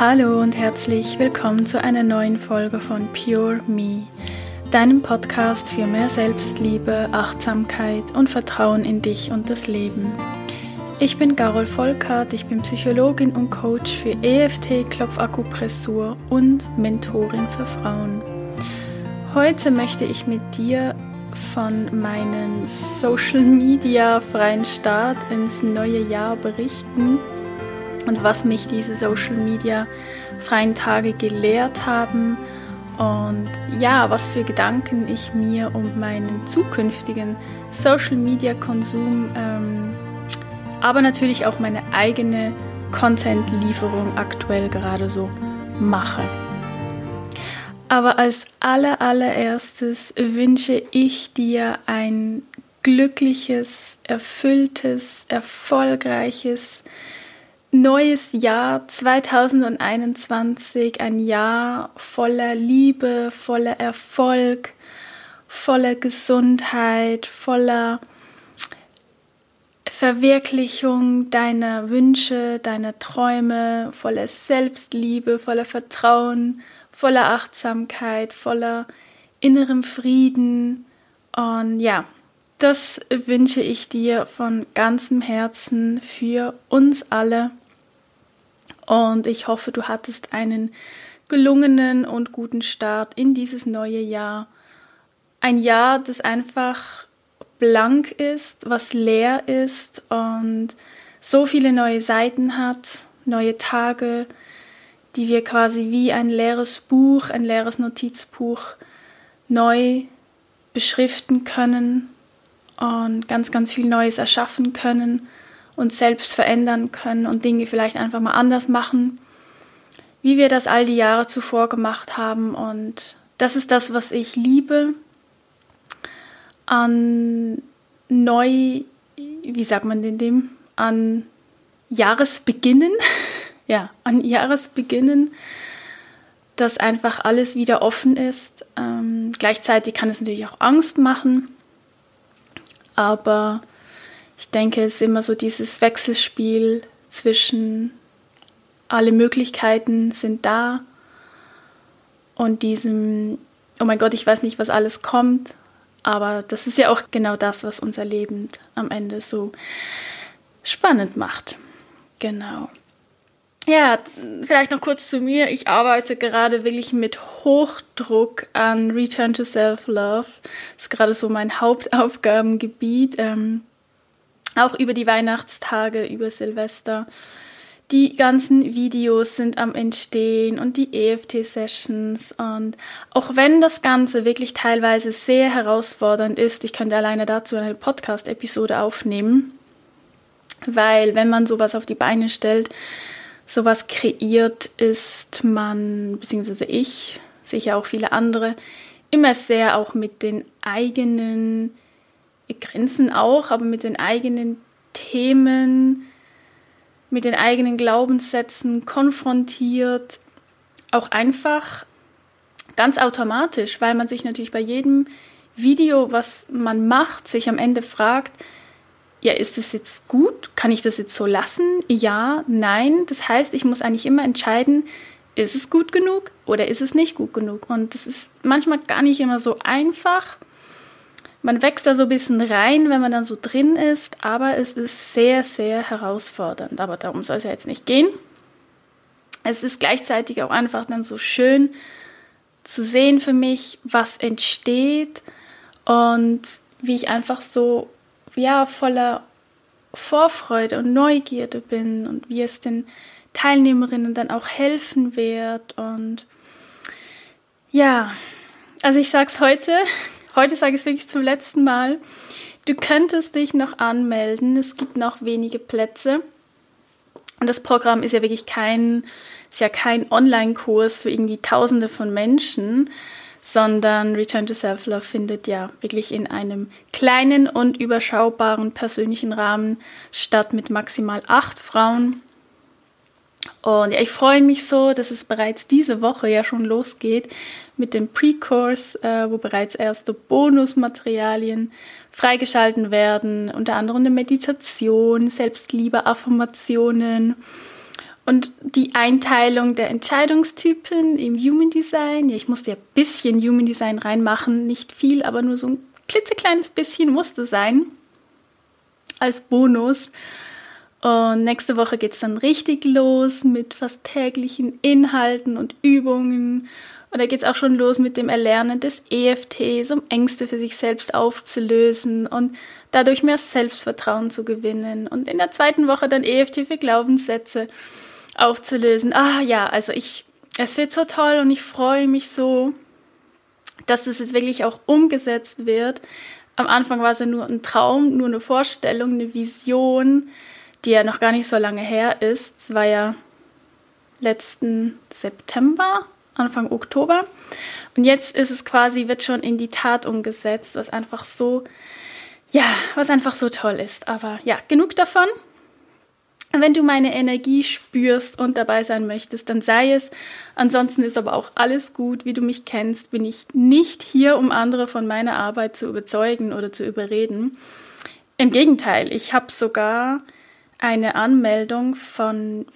Hallo und herzlich willkommen zu einer neuen Folge von Pure Me, deinem Podcast für mehr Selbstliebe, Achtsamkeit und Vertrauen in dich und das Leben. Ich bin Carol Volkert, ich bin Psychologin und Coach für EFT, Klopfakupressur und Mentorin für Frauen. Heute möchte ich mit dir von meinem Social Media freien Start ins neue Jahr berichten und was mich diese Social Media freien Tage gelehrt haben und ja, was für Gedanken ich mir um meinen zukünftigen Social Media Konsum, ähm, aber natürlich auch meine eigene Content-Lieferung aktuell gerade so mache. Aber als aller, allererstes wünsche ich dir ein glückliches, erfülltes, erfolgreiches, neues Jahr 2021, ein Jahr voller Liebe, voller Erfolg, voller Gesundheit, voller Verwirklichung deiner Wünsche, deiner Träume, voller Selbstliebe, voller Vertrauen, voller Achtsamkeit, voller innerem Frieden. Und ja, das wünsche ich dir von ganzem Herzen für uns alle. Und ich hoffe, du hattest einen gelungenen und guten Start in dieses neue Jahr. Ein Jahr, das einfach blank ist, was leer ist und so viele neue Seiten hat, neue Tage, die wir quasi wie ein leeres Buch, ein leeres Notizbuch neu beschriften können und ganz, ganz viel Neues erschaffen können uns selbst verändern können und Dinge vielleicht einfach mal anders machen, wie wir das all die Jahre zuvor gemacht haben. Und das ist das, was ich liebe an neu, wie sagt man denn dem, an Jahresbeginnen, ja, an Jahresbeginnen, dass einfach alles wieder offen ist. Ähm, gleichzeitig kann es natürlich auch Angst machen, aber ich denke, es ist immer so dieses Wechselspiel zwischen alle Möglichkeiten sind da und diesem, oh mein Gott, ich weiß nicht, was alles kommt, aber das ist ja auch genau das, was unser Leben am Ende so spannend macht. Genau. Ja, vielleicht noch kurz zu mir. Ich arbeite gerade wirklich mit Hochdruck an Return to Self-Love. Das ist gerade so mein Hauptaufgabengebiet. Ähm, auch über die Weihnachtstage, über Silvester. Die ganzen Videos sind am Entstehen und die EFT-Sessions. Und auch wenn das Ganze wirklich teilweise sehr herausfordernd ist, ich könnte alleine dazu eine Podcast-Episode aufnehmen, weil wenn man sowas auf die Beine stellt, sowas kreiert, ist man, beziehungsweise ich, sicher auch viele andere, immer sehr auch mit den eigenen Grenzen auch, aber mit den eigenen Themen, mit den eigenen Glaubenssätzen konfrontiert. Auch einfach ganz automatisch, weil man sich natürlich bei jedem Video, was man macht, sich am Ende fragt, ja, ist es jetzt gut? Kann ich das jetzt so lassen? Ja, nein. Das heißt, ich muss eigentlich immer entscheiden, ist es gut genug oder ist es nicht gut genug? Und das ist manchmal gar nicht immer so einfach man wächst da so ein bisschen rein, wenn man dann so drin ist, aber es ist sehr, sehr herausfordernd. Aber darum soll es ja jetzt nicht gehen. Es ist gleichzeitig auch einfach dann so schön zu sehen für mich, was entsteht und wie ich einfach so, ja, voller Vorfreude und Neugierde bin und wie es den Teilnehmerinnen dann auch helfen wird und ja, also ich sag's heute Heute sage ich es wirklich zum letzten Mal. Du könntest dich noch anmelden. Es gibt noch wenige Plätze. Und das Programm ist ja wirklich kein, ist ja kein Online-Kurs für irgendwie Tausende von Menschen, sondern Return to Self-Love findet ja wirklich in einem kleinen und überschaubaren persönlichen Rahmen statt mit maximal acht Frauen. Und ja, ich freue mich so, dass es bereits diese Woche ja schon losgeht mit dem Pre-Course, äh, wo bereits erste Bonusmaterialien freigeschalten werden, unter anderem eine Meditation, Selbstliebe, Affirmationen. Und die Einteilung der Entscheidungstypen im Human Design, ja, ich musste ja ein bisschen Human Design reinmachen, nicht viel, aber nur so ein klitzekleines bisschen musste sein als Bonus. Und nächste Woche geht es dann richtig los mit fast täglichen Inhalten und Übungen. Und da geht es auch schon los mit dem Erlernen des EFTs, um Ängste für sich selbst aufzulösen und dadurch mehr Selbstvertrauen zu gewinnen. Und in der zweiten Woche dann EFT für Glaubenssätze aufzulösen. Ah ja, also ich, es wird so toll und ich freue mich so, dass das jetzt wirklich auch umgesetzt wird. Am Anfang war es ja nur ein Traum, nur eine Vorstellung, eine Vision, die ja noch gar nicht so lange her ist. Es war ja letzten September, Anfang Oktober. Und jetzt ist es quasi, wird schon in die Tat umgesetzt, was einfach so, ja, was einfach so toll ist. Aber ja, genug davon. Wenn du meine Energie spürst und dabei sein möchtest, dann sei es. Ansonsten ist aber auch alles gut. Wie du mich kennst, bin ich nicht hier, um andere von meiner Arbeit zu überzeugen oder zu überreden. Im Gegenteil, ich habe sogar eine Anmeldung von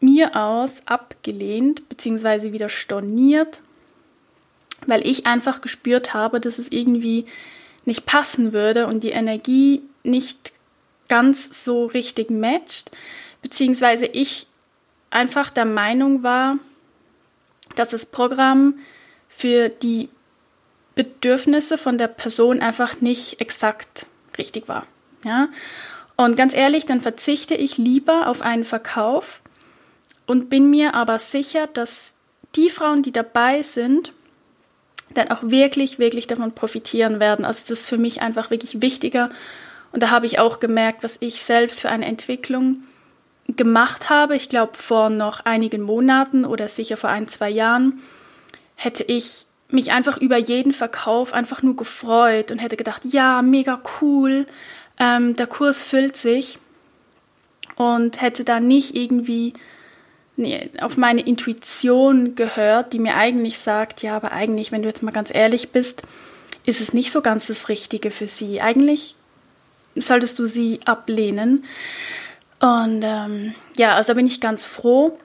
mir aus abgelehnt bzw. wieder storniert, weil ich einfach gespürt habe, dass es irgendwie nicht passen würde und die Energie nicht ganz so richtig matcht, beziehungsweise ich einfach der Meinung war, dass das Programm für die Bedürfnisse von der Person einfach nicht exakt richtig war. Ja? Und ganz ehrlich, dann verzichte ich lieber auf einen Verkauf und bin mir aber sicher, dass die Frauen, die dabei sind, dann auch wirklich, wirklich davon profitieren werden. Also das ist für mich einfach wirklich wichtiger. Und da habe ich auch gemerkt, was ich selbst für eine Entwicklung gemacht habe. Ich glaube, vor noch einigen Monaten oder sicher vor ein, zwei Jahren hätte ich mich einfach über jeden Verkauf einfach nur gefreut und hätte gedacht, ja, mega cool, ähm, der Kurs füllt sich und hätte da nicht irgendwie auf meine Intuition gehört, die mir eigentlich sagt, ja, aber eigentlich, wenn du jetzt mal ganz ehrlich bist, ist es nicht so ganz das Richtige für sie. Eigentlich solltest du sie ablehnen. Und ähm, ja, also bin ich ganz froh,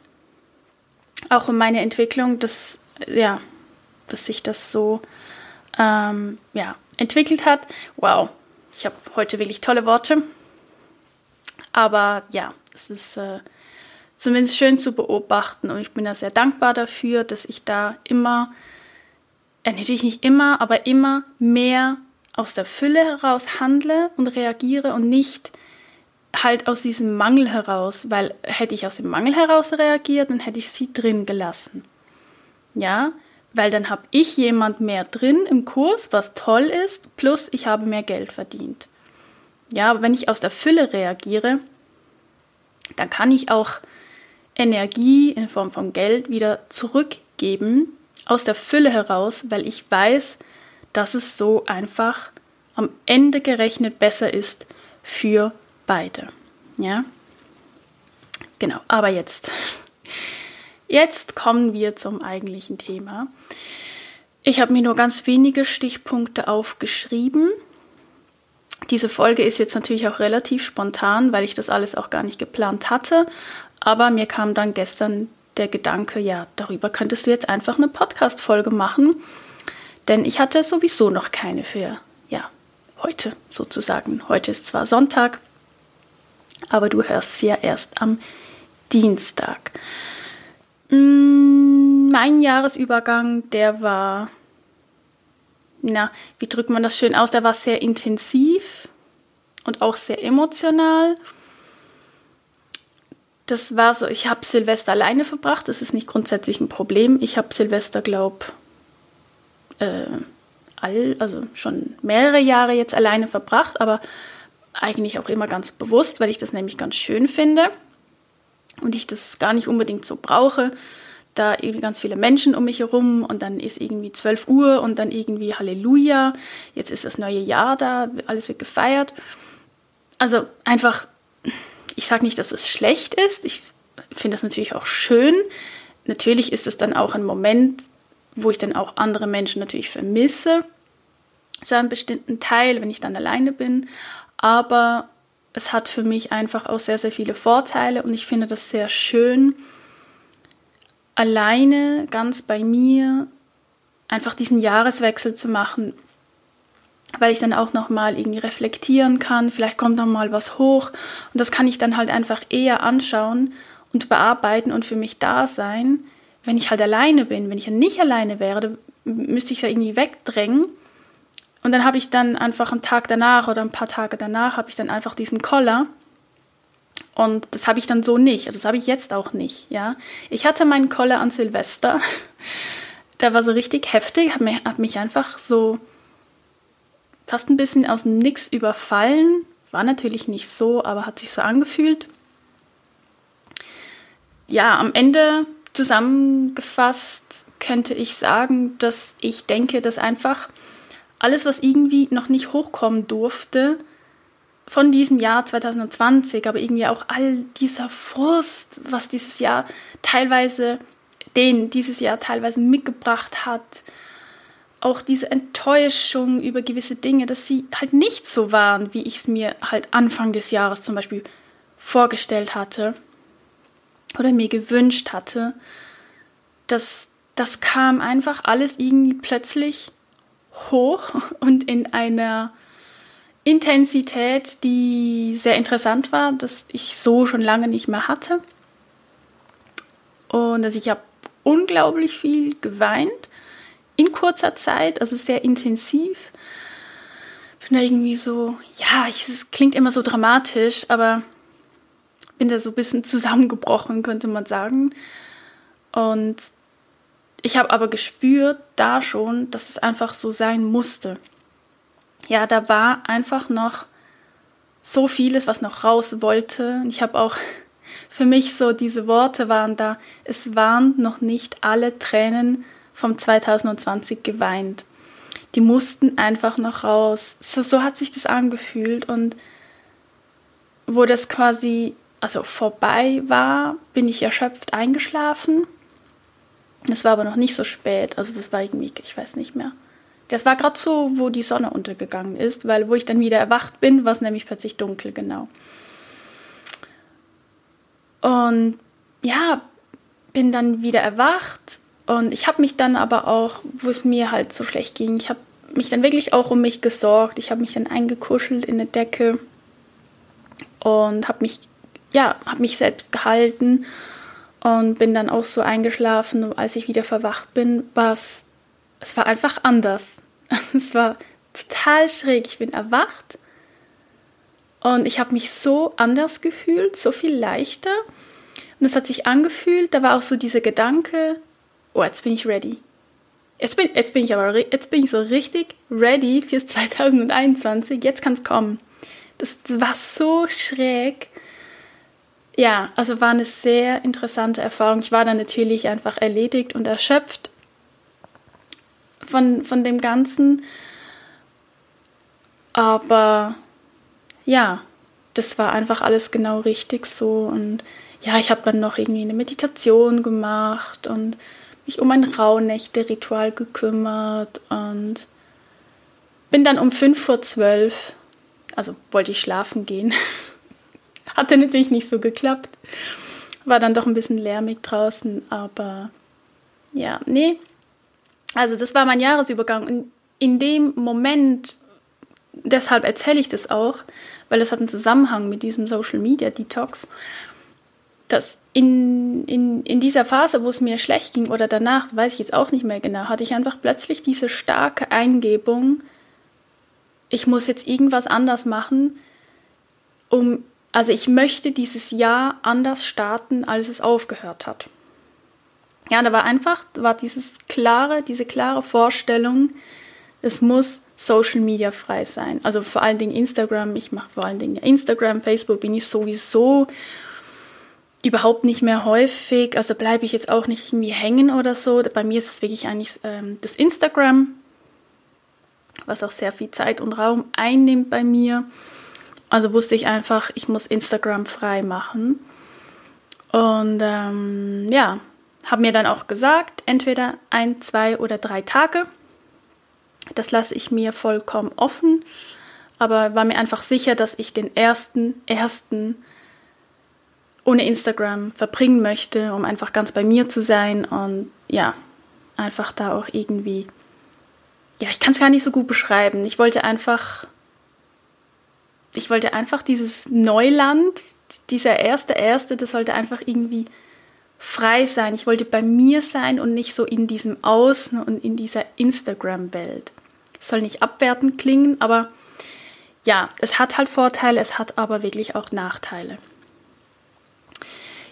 auch um meine Entwicklung, dass, ja, dass sich das so ähm, ja, entwickelt hat. Wow, ich habe heute wirklich tolle Worte. Aber ja, es ist äh, zumindest schön zu beobachten und ich bin da sehr dankbar dafür, dass ich da immer, äh, natürlich nicht immer, aber immer mehr aus der Fülle heraus handle und reagiere und nicht halt aus diesem Mangel heraus, weil hätte ich aus dem Mangel heraus reagiert, dann hätte ich sie drin gelassen. Ja, weil dann habe ich jemand mehr drin im Kurs, was toll ist, plus ich habe mehr Geld verdient. Ja, aber wenn ich aus der Fülle reagiere, dann kann ich auch Energie in Form von Geld wieder zurückgeben aus der Fülle heraus, weil ich weiß, dass es so einfach am Ende gerechnet besser ist für beide. Ja? Genau, aber jetzt Jetzt kommen wir zum eigentlichen Thema. Ich habe mir nur ganz wenige Stichpunkte aufgeschrieben. Diese Folge ist jetzt natürlich auch relativ spontan, weil ich das alles auch gar nicht geplant hatte. Aber mir kam dann gestern der Gedanke, ja, darüber könntest du jetzt einfach eine Podcast-Folge machen. Denn ich hatte sowieso noch keine für, ja, heute sozusagen. Heute ist zwar Sonntag, aber du hörst sie ja erst am Dienstag. Mm, mein Jahresübergang, der war, na, wie drückt man das schön aus? Der war sehr intensiv und auch sehr emotional. Das war so, ich habe Silvester alleine verbracht, das ist nicht grundsätzlich ein Problem. Ich habe Silvester, glaube äh, all, also schon mehrere Jahre jetzt alleine verbracht, aber eigentlich auch immer ganz bewusst, weil ich das nämlich ganz schön finde und ich das gar nicht unbedingt so brauche. Da irgendwie ganz viele Menschen um mich herum und dann ist irgendwie 12 Uhr und dann irgendwie Halleluja, jetzt ist das neue Jahr da, alles wird gefeiert. Also einfach, ich sage nicht, dass es schlecht ist, ich finde das natürlich auch schön. Natürlich ist es dann auch ein Moment, wo ich dann auch andere Menschen natürlich vermisse, so einen bestimmten Teil, wenn ich dann alleine bin. Aber es hat für mich einfach auch sehr, sehr viele Vorteile und ich finde das sehr schön, alleine ganz bei mir einfach diesen Jahreswechsel zu machen, weil ich dann auch noch mal irgendwie reflektieren kann, vielleicht kommt noch mal was hoch und das kann ich dann halt einfach eher anschauen und bearbeiten und für mich da sein, wenn ich halt alleine bin. Wenn ich ja nicht alleine wäre, müsste ich es ja irgendwie wegdrängen und dann habe ich dann einfach am Tag danach oder ein paar Tage danach habe ich dann einfach diesen Koller. Und das habe ich dann so nicht. Das habe ich jetzt auch nicht, ja. Ich hatte meinen Koller an Silvester. Der war so richtig heftig, hat mich, hat mich einfach so fast ein bisschen aus dem Nix überfallen. War natürlich nicht so, aber hat sich so angefühlt. Ja, am Ende zusammengefasst könnte ich sagen, dass ich denke, dass einfach alles, was irgendwie noch nicht hochkommen durfte von diesem Jahr 2020, aber irgendwie auch all dieser Frust, was dieses Jahr teilweise, den dieses Jahr teilweise mitgebracht hat, auch diese Enttäuschung über gewisse Dinge, dass sie halt nicht so waren, wie ich es mir halt Anfang des Jahres zum Beispiel vorgestellt hatte oder mir gewünscht hatte, dass das kam einfach alles irgendwie plötzlich hoch und in einer Intensität, die sehr interessant war, dass ich so schon lange nicht mehr hatte. Und dass ich habe unglaublich viel geweint in kurzer Zeit, also sehr intensiv. Ich bin da irgendwie so, ja, es klingt immer so dramatisch, aber bin da so ein bisschen zusammengebrochen, könnte man sagen. Und ich habe aber gespürt da schon, dass es einfach so sein musste. Ja, da war einfach noch so vieles, was noch raus wollte. Ich habe auch für mich so diese Worte waren da, es waren noch nicht alle Tränen vom 2020 geweint. Die mussten einfach noch raus. So, so hat sich das angefühlt und wo das quasi also vorbei war, bin ich erschöpft eingeschlafen das war aber noch nicht so spät, also das war irgendwie, ich weiß nicht mehr. Das war gerade so, wo die Sonne untergegangen ist, weil wo ich dann wieder erwacht bin, war es nämlich plötzlich dunkel, genau. Und ja, bin dann wieder erwacht und ich habe mich dann aber auch, wo es mir halt so schlecht ging, ich habe mich dann wirklich auch um mich gesorgt. Ich habe mich dann eingekuschelt in eine Decke und habe mich, ja, habe mich selbst gehalten und bin dann auch so eingeschlafen. als ich wieder verwacht bin, war es, es war einfach anders. Es war total schräg. Ich bin erwacht und ich habe mich so anders gefühlt, so viel leichter. Und es hat sich angefühlt, da war auch so dieser Gedanke, oh, jetzt bin ich ready. Jetzt bin, jetzt bin ich aber jetzt bin ich so richtig ready fürs 2021. Jetzt kann es kommen. Das, das war so schräg ja, also war eine sehr interessante Erfahrung. Ich war dann natürlich einfach erledigt und erschöpft von, von dem Ganzen. Aber ja, das war einfach alles genau richtig so. Und ja, ich habe dann noch irgendwie eine Meditation gemacht und mich um ein Rauhnächte-Ritual gekümmert und bin dann um 5 vor 12, also wollte ich schlafen gehen. Hatte natürlich nicht so geklappt. War dann doch ein bisschen lärmig draußen, aber ja, nee. Also das war mein Jahresübergang. Und in dem Moment, deshalb erzähle ich das auch, weil das hat einen Zusammenhang mit diesem Social Media Detox, dass in, in, in dieser Phase, wo es mir schlecht ging oder danach, weiß ich jetzt auch nicht mehr genau, hatte ich einfach plötzlich diese starke Eingebung, ich muss jetzt irgendwas anders machen, um also ich möchte dieses Jahr anders starten, als es aufgehört hat. Ja, da war einfach, war dieses klare, diese klare Vorstellung, es muss Social Media frei sein. Also vor allen Dingen Instagram, ich mache vor allen Dingen Instagram, Facebook bin ich sowieso überhaupt nicht mehr häufig. Also bleibe ich jetzt auch nicht irgendwie hängen oder so. Bei mir ist es wirklich eigentlich ähm, das Instagram, was auch sehr viel Zeit und Raum einnimmt bei mir. Also wusste ich einfach, ich muss Instagram frei machen. Und ähm, ja, habe mir dann auch gesagt, entweder ein, zwei oder drei Tage. Das lasse ich mir vollkommen offen. aber war mir einfach sicher, dass ich den ersten, ersten ohne Instagram verbringen möchte, um einfach ganz bei mir zu sein und ja, einfach da auch irgendwie, ja, ich kann es gar nicht so gut beschreiben. Ich wollte einfach, ich wollte einfach dieses Neuland, dieser erste, erste, das sollte einfach irgendwie frei sein. Ich wollte bei mir sein und nicht so in diesem Außen und in dieser Instagram-Welt. Es soll nicht abwertend klingen, aber ja, es hat halt Vorteile, es hat aber wirklich auch Nachteile.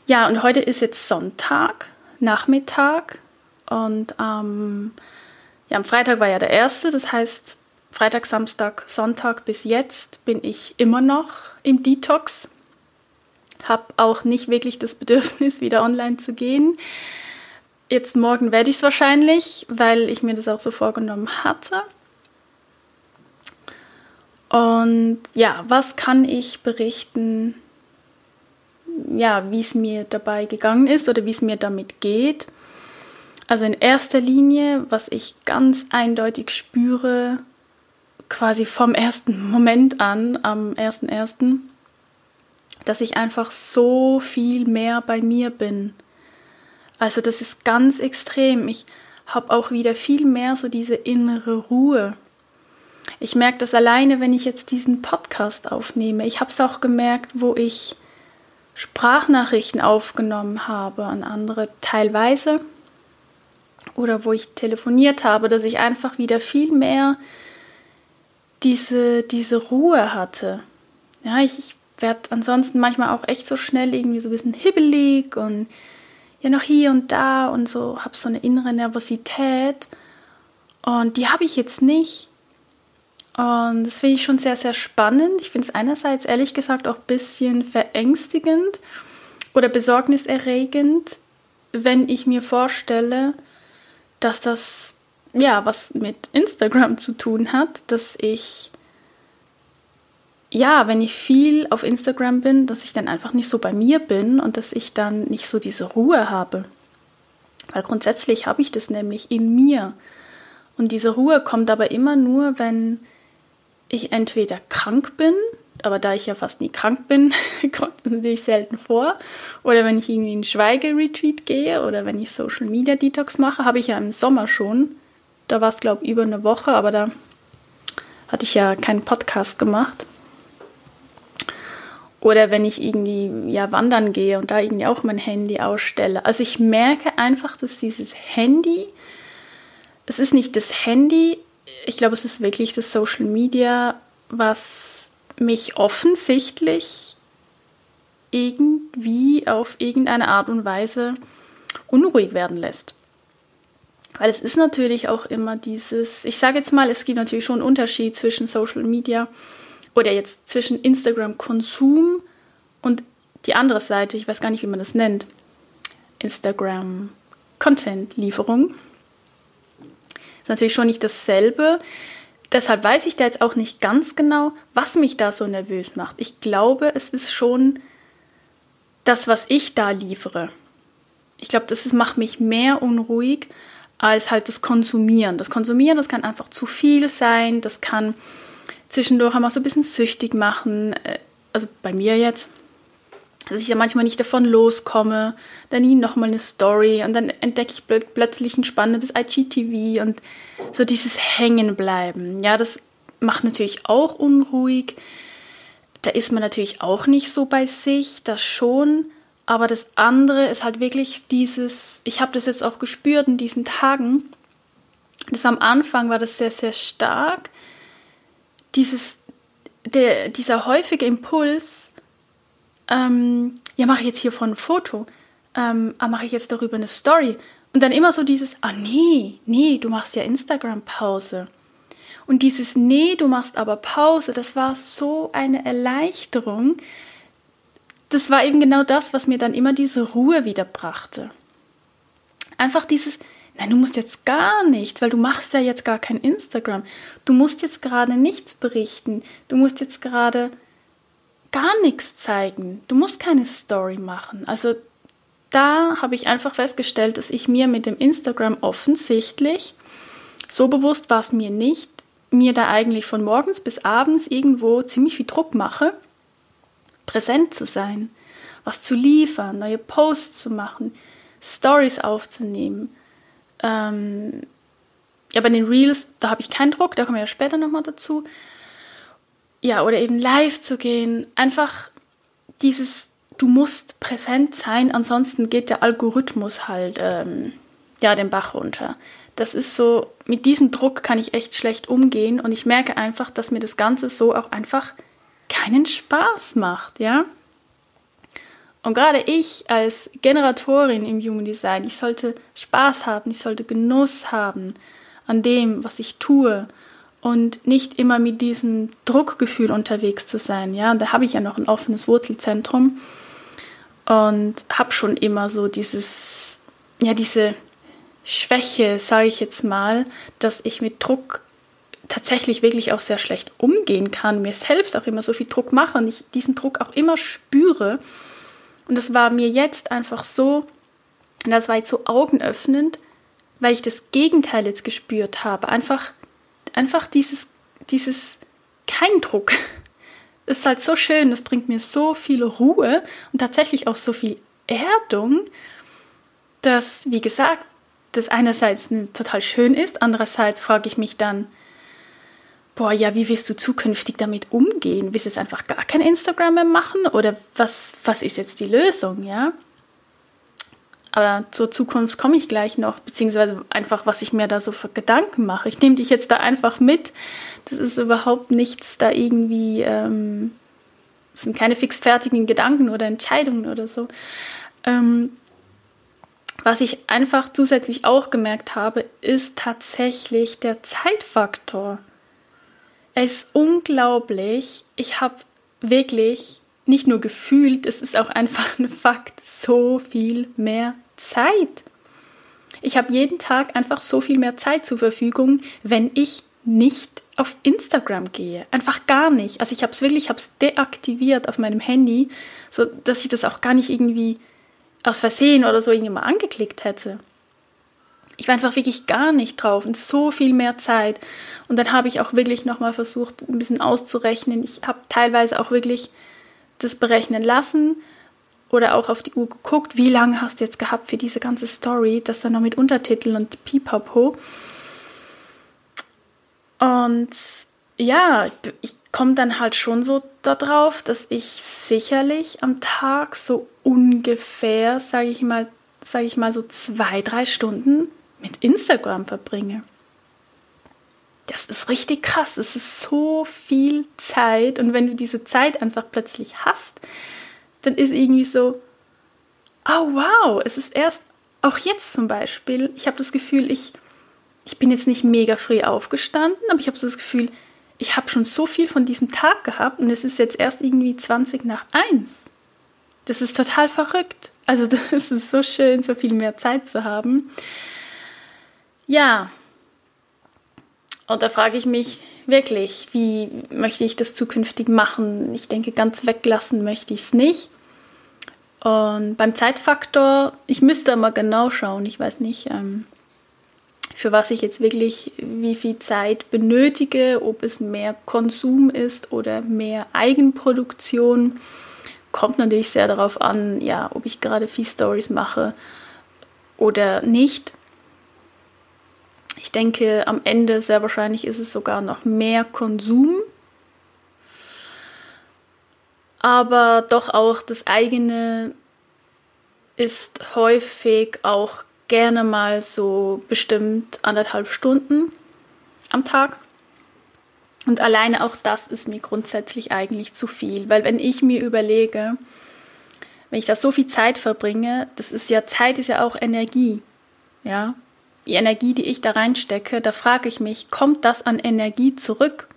Ja, und heute ist jetzt Sonntag, Nachmittag und ähm, ja, am Freitag war ja der erste, das heißt Freitag, Samstag, Sonntag bis jetzt bin ich immer noch im Detox habe auch nicht wirklich das Bedürfnis, wieder online zu gehen. Jetzt morgen werde ich es wahrscheinlich, weil ich mir das auch so vorgenommen hatte. Und ja, was kann ich berichten, ja, wie es mir dabei gegangen ist oder wie es mir damit geht? Also in erster Linie, was ich ganz eindeutig spüre, quasi vom ersten Moment an, am 1.1., dass ich einfach so viel mehr bei mir bin. Also das ist ganz extrem. Ich habe auch wieder viel mehr so diese innere Ruhe. Ich merke das alleine, wenn ich jetzt diesen Podcast aufnehme. Ich habe es auch gemerkt, wo ich Sprachnachrichten aufgenommen habe an andere teilweise oder wo ich telefoniert habe, dass ich einfach wieder viel mehr diese, diese Ruhe hatte. Ja, ich, ich werde ansonsten manchmal auch echt so schnell irgendwie so ein bisschen hibbelig und ja noch hier und da und so habe so eine innere Nervosität und die habe ich jetzt nicht. Und das finde ich schon sehr, sehr spannend. Ich finde es einerseits ehrlich gesagt auch ein bisschen verängstigend oder besorgniserregend, wenn ich mir vorstelle, dass das ja was mit Instagram zu tun hat, dass ich ja, wenn ich viel auf Instagram bin, dass ich dann einfach nicht so bei mir bin und dass ich dann nicht so diese Ruhe habe. Weil grundsätzlich habe ich das nämlich in mir. Und diese Ruhe kommt aber immer nur, wenn ich entweder krank bin, aber da ich ja fast nie krank bin, kommt das natürlich selten vor. Oder wenn ich irgendwie in Schweigeretreat gehe oder wenn ich Social Media Detox mache, habe ich ja im Sommer schon. Da war es, glaube ich, über eine Woche, aber da hatte ich ja keinen Podcast gemacht. Oder wenn ich irgendwie ja wandern gehe und da irgendwie auch mein Handy ausstelle. Also ich merke einfach, dass dieses Handy, es ist nicht das Handy, ich glaube, es ist wirklich das Social Media, was mich offensichtlich irgendwie auf irgendeine Art und Weise unruhig werden lässt. Weil es ist natürlich auch immer dieses, ich sage jetzt mal, es gibt natürlich schon einen Unterschied zwischen Social Media oder jetzt zwischen Instagram-Konsum und die andere Seite, ich weiß gar nicht, wie man das nennt, Instagram-Content-Lieferung. Ist natürlich schon nicht dasselbe. Deshalb weiß ich da jetzt auch nicht ganz genau, was mich da so nervös macht. Ich glaube, es ist schon das, was ich da liefere. Ich glaube, das ist, macht mich mehr unruhig als halt das Konsumieren. Das Konsumieren, das kann einfach zu viel sein, das kann zwischendurch auch so ein bisschen süchtig machen. Äh, also bei mir jetzt, dass ich ja manchmal nicht davon loskomme. Dann nie nochmal eine Story und dann entdecke ich plötzlich ein spannendes IGTV und so dieses Hängenbleiben. Ja, das macht natürlich auch unruhig. Da ist man natürlich auch nicht so bei sich, das schon. Aber das andere ist halt wirklich dieses, ich habe das jetzt auch gespürt in diesen Tagen. Das am Anfang war das sehr, sehr stark dieses, der, dieser häufige Impuls, ähm, ja, mache ich jetzt hiervon ein Foto, ähm, ah, mache ich jetzt darüber eine Story. Und dann immer so dieses, ah nee, nee, du machst ja Instagram-Pause. Und dieses, nee, du machst aber Pause, das war so eine Erleichterung. Das war eben genau das, was mir dann immer diese Ruhe wieder brachte. Einfach dieses, Nein, du musst jetzt gar nichts, weil du machst ja jetzt gar kein Instagram. Du musst jetzt gerade nichts berichten. Du musst jetzt gerade gar nichts zeigen. Du musst keine Story machen. Also da habe ich einfach festgestellt, dass ich mir mit dem Instagram offensichtlich, so bewusst war es mir nicht, mir da eigentlich von morgens bis abends irgendwo ziemlich viel Druck mache, präsent zu sein, was zu liefern, neue Posts zu machen, Stories aufzunehmen. Ähm, ja, bei den Reels, da habe ich keinen Druck, da kommen wir ja später nochmal dazu. Ja, oder eben live zu gehen. Einfach dieses, du musst präsent sein, ansonsten geht der Algorithmus halt ähm, ja den Bach runter. Das ist so, mit diesem Druck kann ich echt schlecht umgehen und ich merke einfach, dass mir das Ganze so auch einfach keinen Spaß macht, ja. Und gerade ich als Generatorin im Human Design, ich sollte Spaß haben, ich sollte Genuss haben an dem, was ich tue und nicht immer mit diesem Druckgefühl unterwegs zu sein. Ja, und da habe ich ja noch ein offenes Wurzelzentrum und habe schon immer so dieses, ja, diese Schwäche, sage ich jetzt mal, dass ich mit Druck tatsächlich wirklich auch sehr schlecht umgehen kann, mir selbst auch immer so viel Druck mache und ich diesen Druck auch immer spüre. Und das war mir jetzt einfach so, das war jetzt so augenöffnend, weil ich das Gegenteil jetzt gespürt habe. Einfach einfach dieses, dieses kein Druck. Das ist halt so schön, das bringt mir so viel Ruhe und tatsächlich auch so viel Erdung, dass, wie gesagt, das einerseits total schön ist, andererseits frage ich mich dann, boah, ja, wie willst du zukünftig damit umgehen? Willst du jetzt einfach gar kein Instagram mehr machen oder was, was ist jetzt die Lösung, ja? Aber zur Zukunft komme ich gleich noch, beziehungsweise einfach, was ich mir da so für Gedanken mache. Ich nehme dich jetzt da einfach mit. Das ist überhaupt nichts da irgendwie, ähm, sind keine fixfertigen Gedanken oder Entscheidungen oder so. Ähm, was ich einfach zusätzlich auch gemerkt habe, ist tatsächlich der Zeitfaktor. Es ist unglaublich. Ich habe wirklich nicht nur gefühlt, es ist auch einfach ein Fakt, so viel mehr Zeit. Ich habe jeden Tag einfach so viel mehr Zeit zur Verfügung, wenn ich nicht auf Instagram gehe. Einfach gar nicht. Also ich habe es wirklich, habe es deaktiviert auf meinem Handy, so dass ich das auch gar nicht irgendwie aus Versehen oder so irgendwie mal angeklickt hätte. Ich war einfach wirklich gar nicht drauf und so viel mehr Zeit. Und dann habe ich auch wirklich nochmal versucht, ein bisschen auszurechnen. Ich habe teilweise auch wirklich das berechnen lassen oder auch auf die Uhr geguckt, wie lange hast du jetzt gehabt für diese ganze Story, das dann noch mit Untertiteln und Pipapo. Und ja, ich komme dann halt schon so darauf, dass ich sicherlich am Tag so ungefähr, sage ich mal, sage ich mal so zwei, drei Stunden mit Instagram verbringe. Das ist richtig krass. Es ist so viel Zeit und wenn du diese Zeit einfach plötzlich hast, dann ist irgendwie so, oh wow, es ist erst, auch jetzt zum Beispiel, ich habe das Gefühl, ich, ich bin jetzt nicht mega früh aufgestanden, aber ich habe so das Gefühl, ich habe schon so viel von diesem Tag gehabt und es ist jetzt erst irgendwie 20 nach 1. Das ist total verrückt. Also das ist so schön, so viel mehr Zeit zu haben. Ja, und da frage ich mich, wirklich, wie möchte ich das zukünftig machen? Ich denke, ganz weglassen möchte ich es nicht. Und beim Zeitfaktor, ich müsste mal genau schauen, ich weiß nicht, ähm, für was ich jetzt wirklich wie viel Zeit benötige, ob es mehr Konsum ist oder mehr Eigenproduktion. Kommt natürlich sehr darauf an, ja, ob ich gerade viel Stories mache oder nicht. Ich denke, am Ende sehr wahrscheinlich ist es sogar noch mehr Konsum, aber doch auch das eigene ist häufig auch gerne mal so bestimmt anderthalb Stunden am Tag. Und alleine auch das ist mir grundsätzlich eigentlich zu viel, weil wenn ich mir überlege, wenn ich da so viel Zeit verbringe, das ist ja Zeit ist ja auch Energie. Ja, die Energie, die ich da reinstecke, da frage ich mich, kommt das an Energie zurück?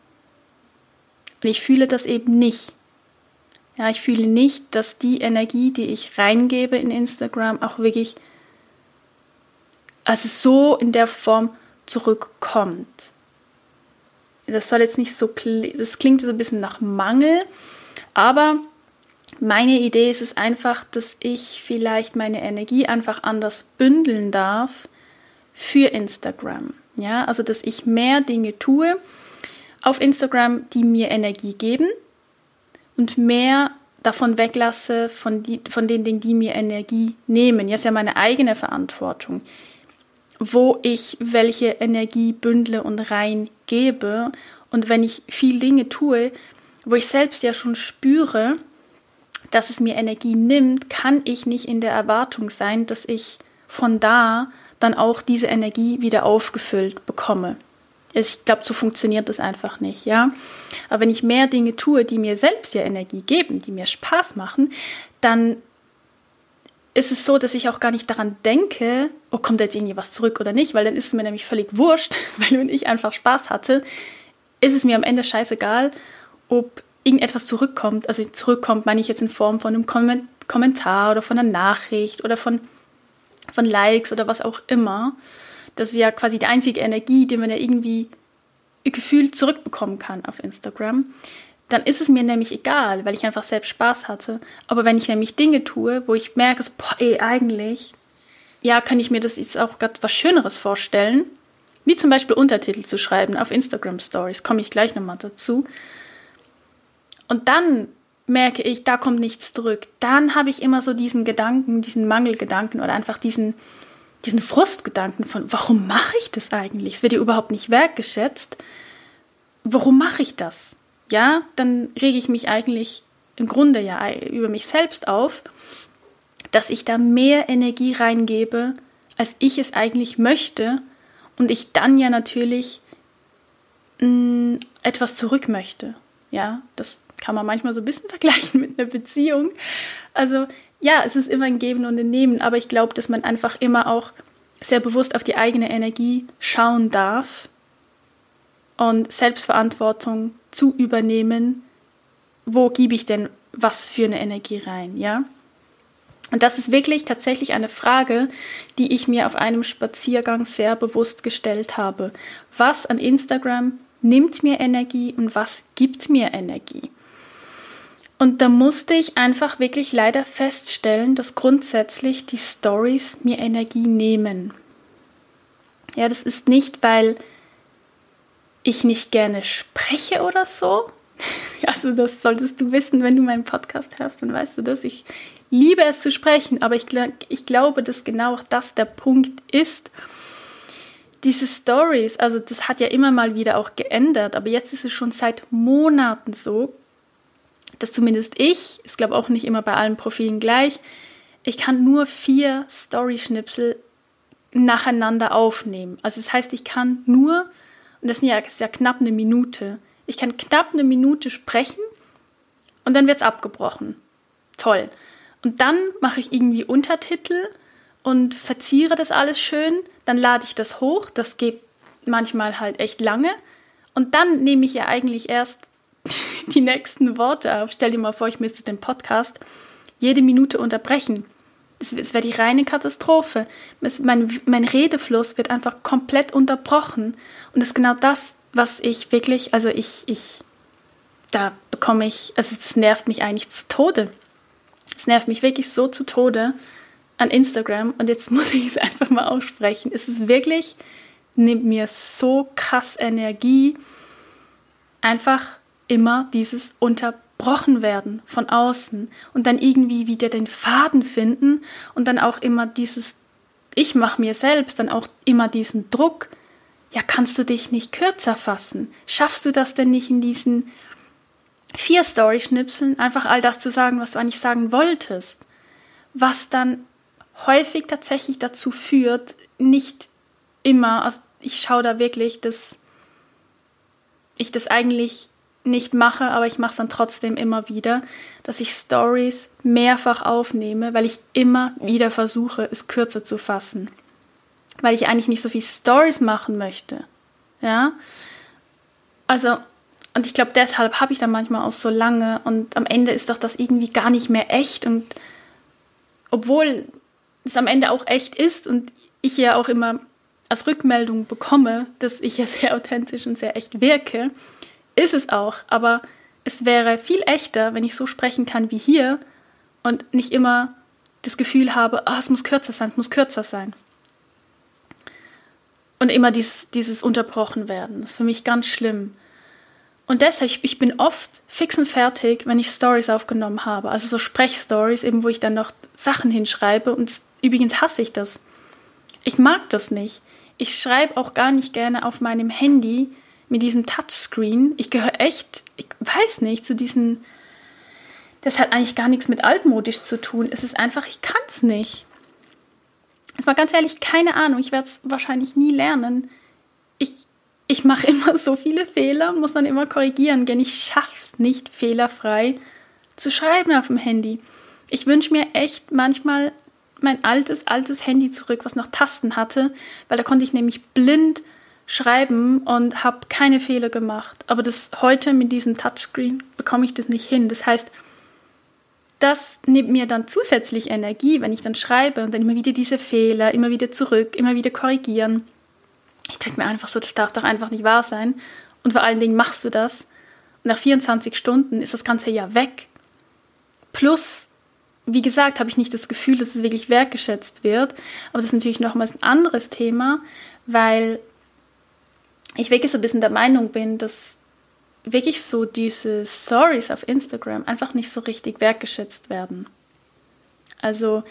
Und ich fühle das eben nicht. Ja, ich fühle nicht, dass die Energie, die ich reingebe in Instagram, auch wirklich, also so in der Form zurückkommt. Das soll jetzt nicht so, das klingt so ein bisschen nach Mangel, aber meine Idee ist es einfach, dass ich vielleicht meine Energie einfach anders bündeln darf, für Instagram. Ja, also dass ich mehr Dinge tue, auf Instagram, die mir Energie geben und mehr davon weglasse, von, die, von den Dingen, die mir Energie nehmen. Jetzt ja meine eigene Verantwortung, wo ich welche Energie bündle und reingebe. Und wenn ich viel Dinge tue, wo ich selbst ja schon spüre, dass es mir Energie nimmt, kann ich nicht in der Erwartung sein, dass ich von da dann auch diese Energie wieder aufgefüllt bekomme. Ich glaube, so funktioniert das einfach nicht, ja. Aber wenn ich mehr Dinge tue, die mir selbst ja Energie geben, die mir Spaß machen, dann ist es so, dass ich auch gar nicht daran denke, oh, kommt jetzt irgendwie was zurück oder nicht, weil dann ist es mir nämlich völlig wurscht, weil wenn ich einfach Spaß hatte, ist es mir am Ende scheißegal, ob irgendetwas zurückkommt. Also zurückkommt, meine ich jetzt in Form von einem Kommentar oder von einer Nachricht oder von, von Likes oder was auch immer. Das ist ja quasi die einzige Energie, die man ja irgendwie gefühlt zurückbekommen kann auf Instagram. Dann ist es mir nämlich egal, weil ich einfach selbst Spaß hatte. Aber wenn ich nämlich Dinge tue, wo ich merke, so, boah, ey, eigentlich, ja, kann ich mir das jetzt auch gerade was Schöneres vorstellen, wie zum Beispiel Untertitel zu schreiben auf Instagram Stories, komme ich gleich nochmal dazu. Und dann merke ich, da kommt nichts zurück. Dann habe ich immer so diesen Gedanken, diesen Mangelgedanken oder einfach diesen, diesen Frustgedanken von, warum mache ich das eigentlich? Es wird ja überhaupt nicht wertgeschätzt. Warum mache ich das? Ja, dann rege ich mich eigentlich im Grunde ja über mich selbst auf, dass ich da mehr Energie reingebe, als ich es eigentlich möchte und ich dann ja natürlich mh, mm, etwas zurück möchte. Ja, das kann man manchmal so ein bisschen vergleichen mit einer Beziehung. Also ja, es ist immer ein Geben und ein Nehmen, aber ich glaube, dass man einfach immer auch sehr bewusst auf die eigene Energie schauen darf und Selbstverantwortung zu übernehmen, wo gebe ich denn was für eine Energie rein, ja? Und das ist wirklich tatsächlich eine Frage, die ich mir auf einem Spaziergang sehr bewusst gestellt habe. Was an Instagram nimmt mir Energie und was gibt mir Energie? Und da musste ich einfach wirklich leider feststellen, dass grundsätzlich die Stories mir Energie nehmen. Ja, das ist nicht, weil ich nicht gerne spreche oder so. Also das solltest du wissen, wenn du meinen Podcast hörst, dann weißt du das. Ich liebe es zu sprechen, aber ich, ich glaube, dass genau auch das der Punkt ist. Diese Stories, also das hat ja immer mal wieder auch geändert, aber jetzt ist es schon seit Monaten so, dass zumindest ich, ist glaube auch nicht immer bei allen Profilen gleich, ich kann nur vier Story-Schnipsel nacheinander aufnehmen. Also das heißt, ich kann nur, und das ist ja, ist ja knapp eine Minute, ich kann knapp eine Minute sprechen und dann wird es abgebrochen. Toll. Und dann mache ich irgendwie Untertitel und verziere das alles schön, dann lade ich das hoch, das geht manchmal halt echt lange und dann nehme ich ja eigentlich erst die nächsten Worte auf. Stell dir mal vor, ich müsste den Podcast jede Minute unterbrechen. Es wäre die reine Katastrophe. Es, mein, mein Redefluss wird einfach komplett unterbrochen. Und das ist genau das, was ich wirklich, also ich, ich, da bekomme ich, also es nervt mich eigentlich zu Tode. Es nervt mich wirklich so zu Tode an Instagram. Und jetzt muss ich es einfach mal aussprechen. Es ist wirklich, nimmt mir so krass Energie, einfach immer dieses unterbrochen werden von außen und dann irgendwie wieder den Faden finden und dann auch immer dieses, ich mache mir selbst dann auch immer diesen Druck, ja, kannst du dich nicht kürzer fassen? Schaffst du das denn nicht in diesen vier Story-Schnipseln, einfach all das zu sagen, was du eigentlich sagen wolltest? Was dann häufig tatsächlich dazu führt, nicht immer, also ich schaue da wirklich, dass ich das eigentlich nicht mache, aber ich mache es dann trotzdem immer wieder, dass ich Stories mehrfach aufnehme, weil ich immer wieder versuche, es kürzer zu fassen. Weil ich eigentlich nicht so viel Stories machen möchte. Ja? Also, und ich glaube, deshalb habe ich dann manchmal auch so lange und am Ende ist doch das irgendwie gar nicht mehr echt und obwohl es am Ende auch echt ist und ich ja auch immer als Rückmeldung bekomme, dass ich ja sehr authentisch und sehr echt wirke, ist es auch, aber es wäre viel echter, wenn ich so sprechen kann wie hier und nicht immer das Gefühl habe, oh, es muss kürzer sein, es muss kürzer sein. Und immer dies, dieses unterbrochen werden. Das ist für mich ganz schlimm. Und deshalb, ich bin oft fix und fertig, wenn ich Stories aufgenommen habe. Also so Sprechstories, eben wo ich dann noch Sachen hinschreibe. Und übrigens hasse ich das. Ich mag das nicht. Ich schreibe auch gar nicht gerne auf meinem Handy mit diesem Touchscreen. Ich gehöre echt, ich weiß nicht, zu diesen. Das hat eigentlich gar nichts mit altmodisch zu tun. Es ist einfach, ich kann es nicht. Jetzt mal ganz ehrlich, keine Ahnung. Ich werde es wahrscheinlich nie lernen. Ich, ich mache immer so viele Fehler, muss dann immer korrigieren, denn ich schaffe es nicht fehlerfrei zu schreiben auf dem Handy. Ich wünsche mir echt manchmal mein altes, altes Handy zurück, was noch Tasten hatte, weil da konnte ich nämlich blind schreiben und habe keine Fehler gemacht. Aber das heute mit diesem Touchscreen bekomme ich das nicht hin. Das heißt, das nimmt mir dann zusätzlich Energie, wenn ich dann schreibe und dann immer wieder diese Fehler, immer wieder zurück, immer wieder korrigieren. Ich denke mir einfach so, das darf doch einfach nicht wahr sein. Und vor allen Dingen machst du das. Und nach 24 Stunden ist das ganze ja weg. Plus, wie gesagt, habe ich nicht das Gefühl, dass es wirklich wertgeschätzt wird. Aber das ist natürlich nochmals ein anderes Thema, weil ich wirklich so ein bisschen der Meinung bin, dass wirklich so diese Stories auf Instagram einfach nicht so richtig wertgeschätzt werden. Also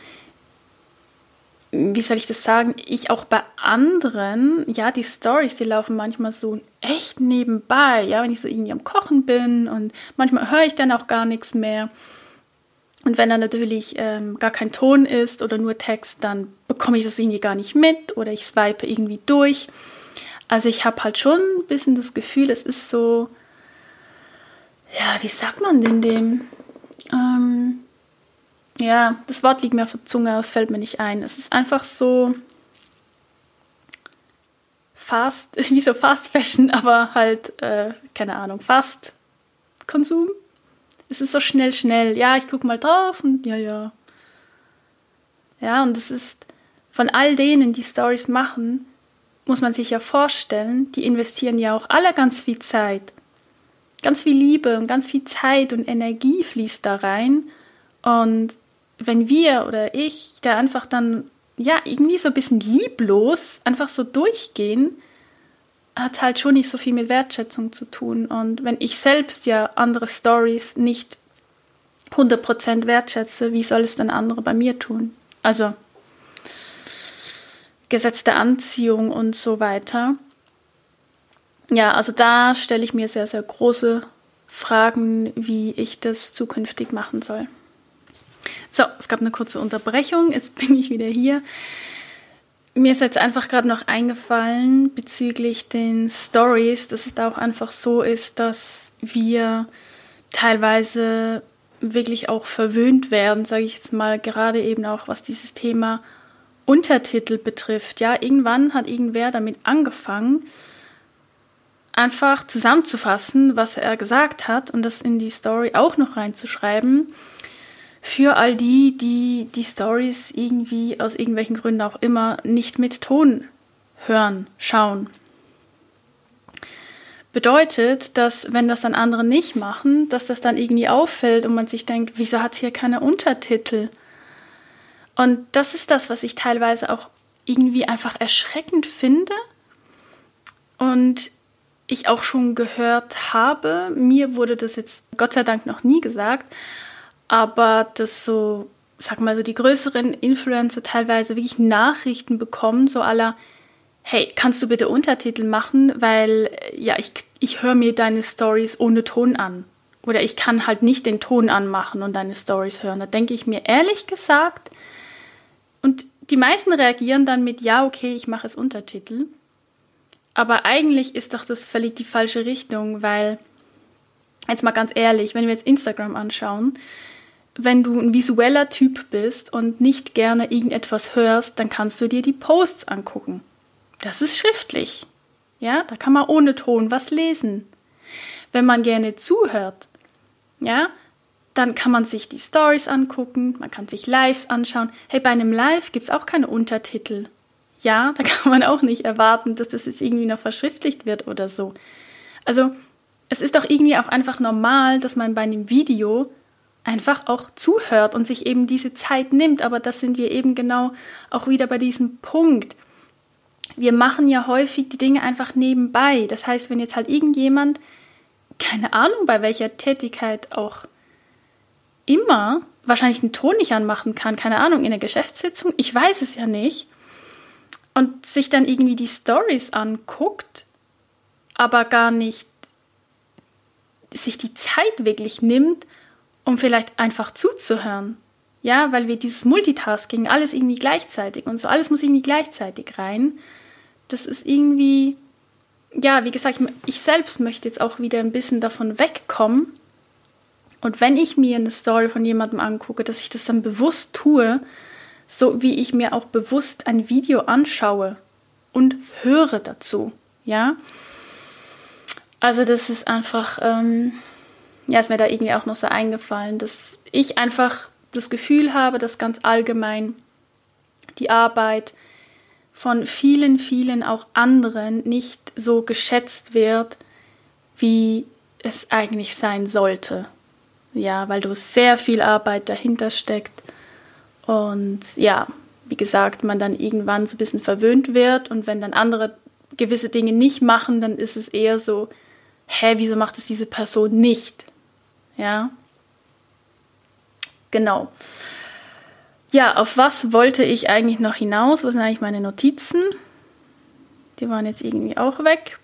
wie soll ich das sagen, ich auch bei anderen, ja, die Stories, die laufen manchmal so echt nebenbei, ja, wenn ich so irgendwie am Kochen bin und manchmal höre ich dann auch gar nichts mehr. Und wenn dann natürlich ähm, gar kein Ton ist oder nur Text, dann bekomme ich das irgendwie gar nicht mit oder ich swipe irgendwie durch. Also ich habe halt schon ein bisschen das Gefühl, es ist so, ja, wie sagt man denn dem? Ähm, ja, das Wort liegt mir auf der Zunge, es fällt mir nicht ein. Es ist einfach so fast, wie so Fast Fashion, aber halt, äh, keine Ahnung, Fast Konsum. Es ist so schnell, schnell. Ja, ich gucke mal drauf und ja, ja. Ja, und es ist von all denen, die Stories machen, muss man sich ja vorstellen, die investieren ja auch alle ganz viel Zeit. Ganz viel Liebe und ganz viel Zeit und Energie fließt da rein. Und wenn wir oder ich da einfach dann, ja, irgendwie so ein bisschen lieblos einfach so durchgehen, hat halt schon nicht so viel mit Wertschätzung zu tun. Und wenn ich selbst ja andere Stories nicht 100% wertschätze, wie soll es dann andere bei mir tun? Also Gesetz der Anziehung und so weiter. Ja, also da stelle ich mir sehr, sehr große Fragen, wie ich das zukünftig machen soll. So, es gab eine kurze Unterbrechung. Jetzt bin ich wieder hier. Mir ist jetzt einfach gerade noch eingefallen bezüglich den Stories, dass es da auch einfach so ist, dass wir teilweise wirklich auch verwöhnt werden, sage ich jetzt mal, gerade eben auch was dieses Thema Untertitel betrifft. Ja, irgendwann hat irgendwer damit angefangen, einfach zusammenzufassen, was er gesagt hat und das in die Story auch noch reinzuschreiben für all die, die die Stories irgendwie aus irgendwelchen Gründen auch immer nicht mit Ton hören, schauen. Bedeutet, dass wenn das dann andere nicht machen, dass das dann irgendwie auffällt und man sich denkt, wieso hat es hier keine Untertitel? Und das ist das, was ich teilweise auch irgendwie einfach erschreckend finde und ich auch schon gehört habe. Mir wurde das jetzt Gott sei Dank noch nie gesagt, aber dass so, sag mal so, die größeren Influencer teilweise wirklich Nachrichten bekommen, so aller, hey, kannst du bitte Untertitel machen, weil ja, ich, ich höre mir deine Stories ohne Ton an. Oder ich kann halt nicht den Ton anmachen und deine Stories hören. Da denke ich mir ehrlich gesagt, und die meisten reagieren dann mit, ja, okay, ich mache es Untertitel. Aber eigentlich ist doch das völlig die falsche Richtung, weil, jetzt mal ganz ehrlich, wenn wir jetzt Instagram anschauen, wenn du ein visueller Typ bist und nicht gerne irgendetwas hörst, dann kannst du dir die Posts angucken. Das ist schriftlich. Ja, da kann man ohne Ton was lesen. Wenn man gerne zuhört, ja, dann kann man sich die Stories angucken, man kann sich Lives anschauen. Hey, bei einem Live gibt es auch keine Untertitel. Ja, da kann man auch nicht erwarten, dass das jetzt irgendwie noch verschriftlicht wird oder so. Also, es ist doch irgendwie auch einfach normal, dass man bei einem Video einfach auch zuhört und sich eben diese Zeit nimmt. Aber das sind wir eben genau auch wieder bei diesem Punkt. Wir machen ja häufig die Dinge einfach nebenbei. Das heißt, wenn jetzt halt irgendjemand keine Ahnung, bei welcher Tätigkeit auch immer wahrscheinlich einen Ton nicht anmachen kann, keine Ahnung, in der Geschäftssitzung, ich weiß es ja nicht. Und sich dann irgendwie die Stories anguckt, aber gar nicht sich die Zeit wirklich nimmt, um vielleicht einfach zuzuhören. Ja, weil wir dieses Multitasking, alles irgendwie gleichzeitig und so, alles muss irgendwie gleichzeitig rein. Das ist irgendwie, ja, wie gesagt, ich selbst möchte jetzt auch wieder ein bisschen davon wegkommen. Und wenn ich mir eine Story von jemandem angucke, dass ich das dann bewusst tue, so wie ich mir auch bewusst ein Video anschaue und höre dazu. Ja, also das ist einfach, ähm, ja, ist mir da irgendwie auch noch so eingefallen, dass ich einfach das Gefühl habe, dass ganz allgemein die Arbeit von vielen, vielen auch anderen nicht so geschätzt wird, wie es eigentlich sein sollte. Ja, weil du sehr viel Arbeit dahinter steckt und ja, wie gesagt, man dann irgendwann so ein bisschen verwöhnt wird und wenn dann andere gewisse Dinge nicht machen, dann ist es eher so, hä, wieso macht es diese Person nicht? Ja. Genau. Ja, auf was wollte ich eigentlich noch hinaus? Was sind eigentlich meine Notizen? Die waren jetzt irgendwie auch weg.